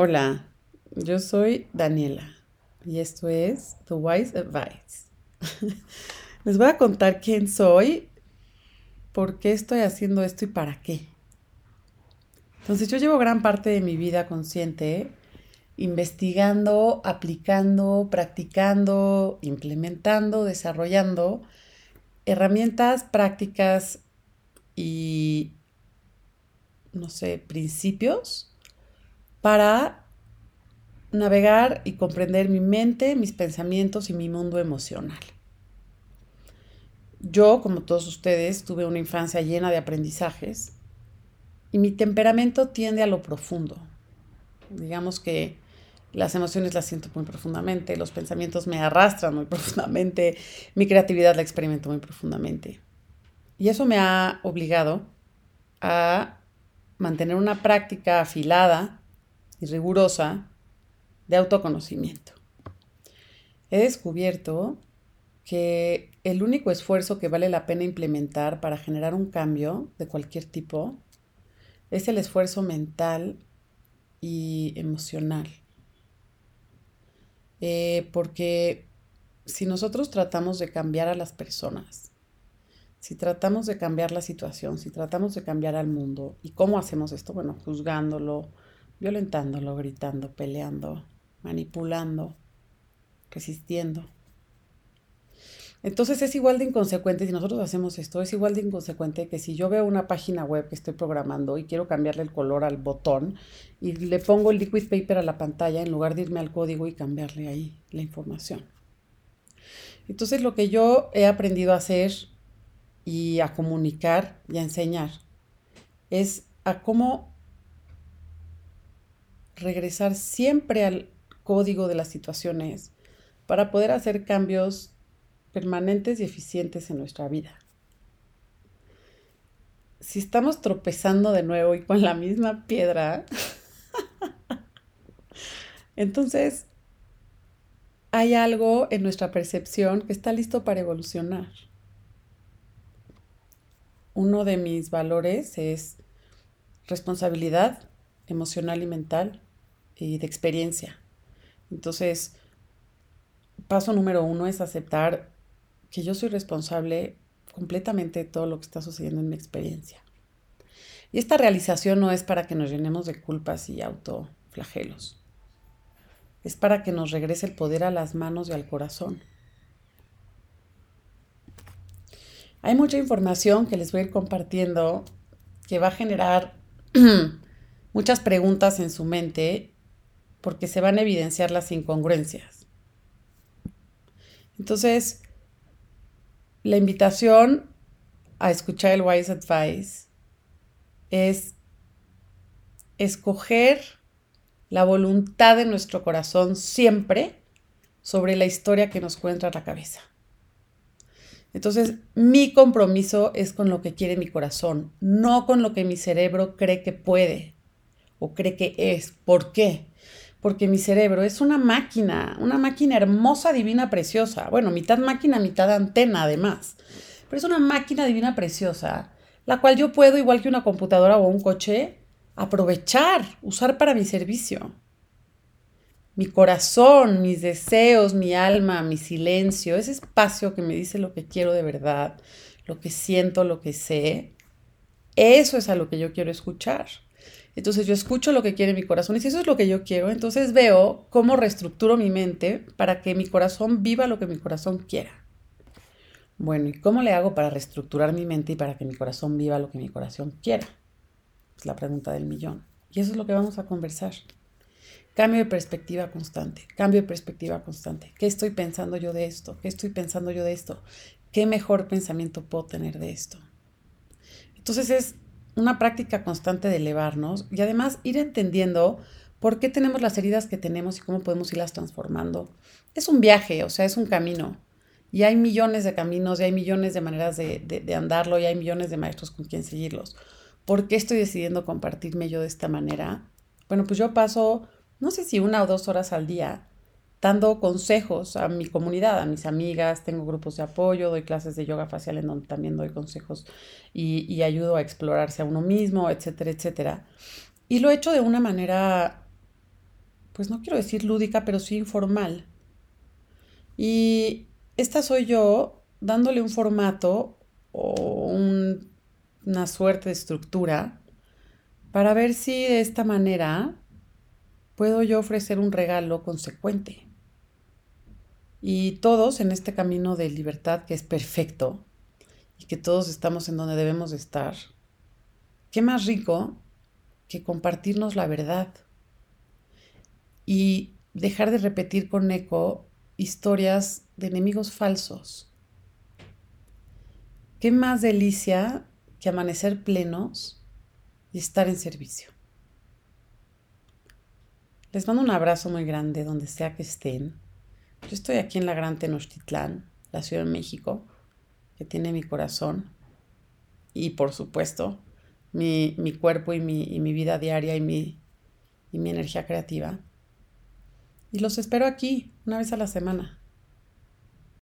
Hola, yo soy Daniela y esto es The Wise Advice. Les voy a contar quién soy, por qué estoy haciendo esto y para qué. Entonces yo llevo gran parte de mi vida consciente investigando, aplicando, practicando, implementando, desarrollando herramientas, prácticas y, no sé, principios para navegar y comprender mi mente, mis pensamientos y mi mundo emocional. Yo, como todos ustedes, tuve una infancia llena de aprendizajes y mi temperamento tiende a lo profundo. Digamos que las emociones las siento muy profundamente, los pensamientos me arrastran muy profundamente, mi creatividad la experimento muy profundamente. Y eso me ha obligado a mantener una práctica afilada y rigurosa de autoconocimiento. He descubierto que el único esfuerzo que vale la pena implementar para generar un cambio de cualquier tipo es el esfuerzo mental y emocional. Eh, porque si nosotros tratamos de cambiar a las personas, si tratamos de cambiar la situación, si tratamos de cambiar al mundo, ¿y cómo hacemos esto? Bueno, juzgándolo, violentándolo, gritando, peleando, manipulando, resistiendo. Entonces es igual de inconsecuente, si nosotros hacemos esto, es igual de inconsecuente que si yo veo una página web que estoy programando y quiero cambiarle el color al botón y le pongo el liquid paper a la pantalla en lugar de irme al código y cambiarle ahí la información. Entonces lo que yo he aprendido a hacer y a comunicar y a enseñar es a cómo regresar siempre al código de las situaciones para poder hacer cambios permanentes y eficientes en nuestra vida. Si estamos tropezando de nuevo y con la misma piedra, entonces hay algo en nuestra percepción que está listo para evolucionar. Uno de mis valores es responsabilidad emocional y mental y de experiencia. Entonces, paso número uno es aceptar que yo soy responsable completamente de todo lo que está sucediendo en mi experiencia. Y esta realización no es para que nos llenemos de culpas y autoflagelos. Es para que nos regrese el poder a las manos y al corazón. Hay mucha información que les voy a ir compartiendo que va a generar muchas preguntas en su mente porque se van a evidenciar las incongruencias. Entonces, la invitación a escuchar el Wise Advice es escoger la voluntad de nuestro corazón siempre sobre la historia que nos cuenta la cabeza. Entonces, mi compromiso es con lo que quiere mi corazón, no con lo que mi cerebro cree que puede o cree que es. ¿Por qué? Porque mi cerebro es una máquina, una máquina hermosa, divina, preciosa. Bueno, mitad máquina, mitad antena además. Pero es una máquina divina, preciosa, la cual yo puedo, igual que una computadora o un coche, aprovechar, usar para mi servicio. Mi corazón, mis deseos, mi alma, mi silencio, ese espacio que me dice lo que quiero de verdad, lo que siento, lo que sé, eso es a lo que yo quiero escuchar. Entonces yo escucho lo que quiere mi corazón y si eso es lo que yo quiero, entonces veo cómo reestructuro mi mente para que mi corazón viva lo que mi corazón quiera. Bueno, ¿y cómo le hago para reestructurar mi mente y para que mi corazón viva lo que mi corazón quiera? Es la pregunta del millón. Y eso es lo que vamos a conversar. Cambio de perspectiva constante, cambio de perspectiva constante. ¿Qué estoy pensando yo de esto? ¿Qué estoy pensando yo de esto? ¿Qué mejor pensamiento puedo tener de esto? Entonces es una práctica constante de elevarnos y además ir entendiendo por qué tenemos las heridas que tenemos y cómo podemos irlas transformando. Es un viaje, o sea, es un camino. Y hay millones de caminos y hay millones de maneras de, de, andarlo y hay millones de maestros con quien seguirlos. ¿Por qué estoy decidiendo compartirme yo de esta manera? Bueno, pues yo paso, no sé si una o dos horas al día dando consejos a mi comunidad, a mis amigas, tengo grupos de apoyo, doy clases de yoga facial en donde también doy consejos y, ayudo a explorarse a uno mismo, etcétera, etcétera. Y lo he hecho de una manera pues no quiero decir lúdica, pero sí informal. Y esta soy yo dándole un formato o una suerte de estructura para ver si de esta manera puedo yo ofrecer un regalo consecuente. Y todos en este camino de libertad que es perfecto y que todos estamos en donde debemos estar, qué más rico que compartirnos la verdad y dejar de repetir con eco historias de enemigos falsos. Qué más delicia que amanecer plenos y estar en servicio. Les mando un abrazo muy grande donde sea que estén. Yo estoy aquí en la Gran Tenochtitlán, la Ciudad de México, que tiene mi corazón y por supuesto mi, cuerpo y mi, vida diaria y mi, y mi energía creativa. Y los espero aquí una vez a la semana.